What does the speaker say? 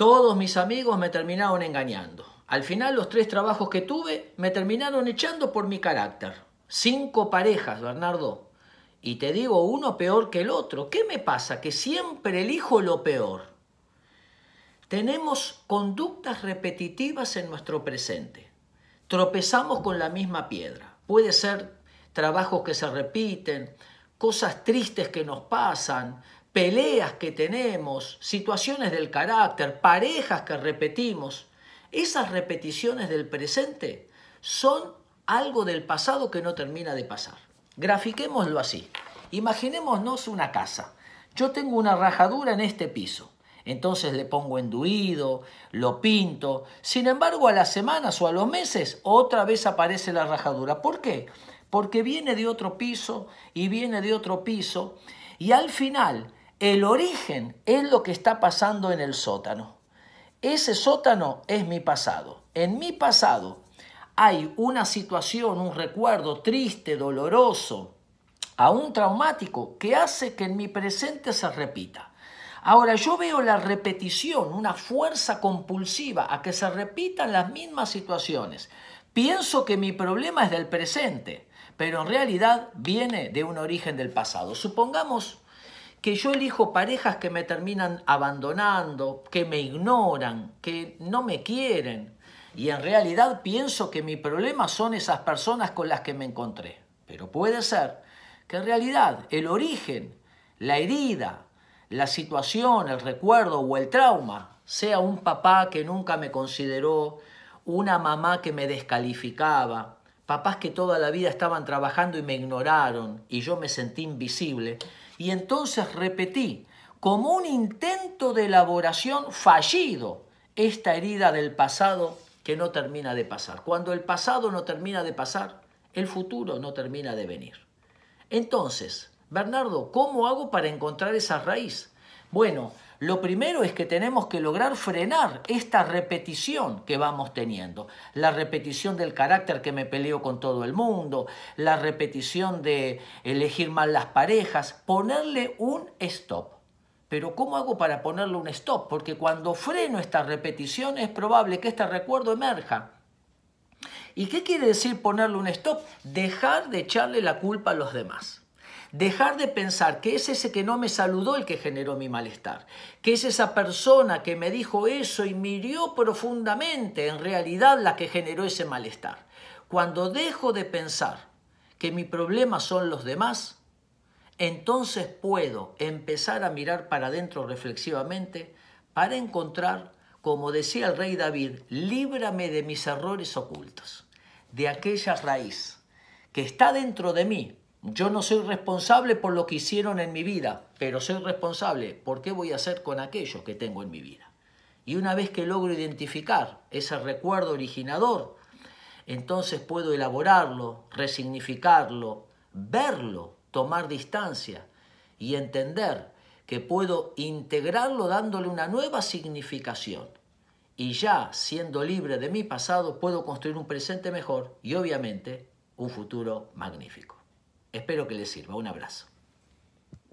Todos mis amigos me terminaron engañando. Al final los tres trabajos que tuve me terminaron echando por mi carácter. Cinco parejas, Bernardo. Y te digo, uno peor que el otro. ¿Qué me pasa? Que siempre elijo lo peor. Tenemos conductas repetitivas en nuestro presente. Tropezamos con la misma piedra. Puede ser trabajos que se repiten, cosas tristes que nos pasan, peleas que tenemos, situaciones del carácter, parejas que repetimos. Esas repeticiones del presente son algo del pasado que no termina de pasar. Grafiquémoslo así. Imaginémonos una casa. Yo tengo una rajadura en este piso. Entonces le pongo enduido, lo pinto. Sin embargo, a las semanas o a los meses, otra vez aparece la rajadura. ¿Por qué? Porque viene de otro piso y viene de otro piso. Y al final, el origen es lo que está pasando en el sótano. Ese sótano es mi pasado. En mi pasado hay una situación, un recuerdo triste, doloroso, aún traumático, que hace que en mi presente se repita. Ahora yo veo la repetición, una fuerza compulsiva a que se repitan las mismas situaciones. Pienso que mi problema es del presente, pero en realidad viene de un origen del pasado. Supongamos que yo elijo parejas que me terminan abandonando, que me ignoran, que no me quieren. Y en realidad pienso que mi problema son esas personas con las que me encontré. Pero puede ser que en realidad el origen, la herida, la situación, el recuerdo o el trauma sea un papá que nunca me consideró, una mamá que me descalificaba, papás que toda la vida estaban trabajando y me ignoraron y yo me sentí invisible y entonces repetí, como un intento de elaboración fallido, esta herida del pasado que no termina de pasar. Cuando el pasado no termina de pasar, el futuro no termina de venir. Entonces, Bernardo, ¿cómo hago para encontrar esa raíz? Bueno, lo primero es que tenemos que lograr frenar esta repetición que vamos teniendo. La repetición del carácter que me peleo con todo el mundo, la repetición de elegir mal las parejas, ponerle un stop. Pero ¿cómo hago para ponerle un stop? Porque cuando freno esta repetición es probable que este recuerdo emerja. ¿Y qué quiere decir ponerle un stop? Dejar de echarle la culpa a los demás. Dejar de pensar que es ese que no me saludó el que generó mi malestar, que es esa persona que me dijo eso y me hirió profundamente en realidad la que generó ese malestar. Cuando dejo de pensar que mi problema son los demás, entonces puedo empezar a mirar para adentro reflexivamente para encontrar, como decía el rey David, líbrame de mis errores ocultos, de aquella raíz que está dentro de mí, yo no soy responsable por lo que hicieron en mi vida, pero soy responsable por qué voy a hacer con aquello que tengo en mi vida. Y una vez que logro identificar ese recuerdo originador, entonces puedo elaborarlo, resignificarlo, verlo, tomar distancia y entender que puedo integrarlo dándole una nueva significación. Y ya siendo libre de mi pasado, puedo construir un presente mejor y obviamente un futuro magnífico. Espero que les sirva. Un abrazo.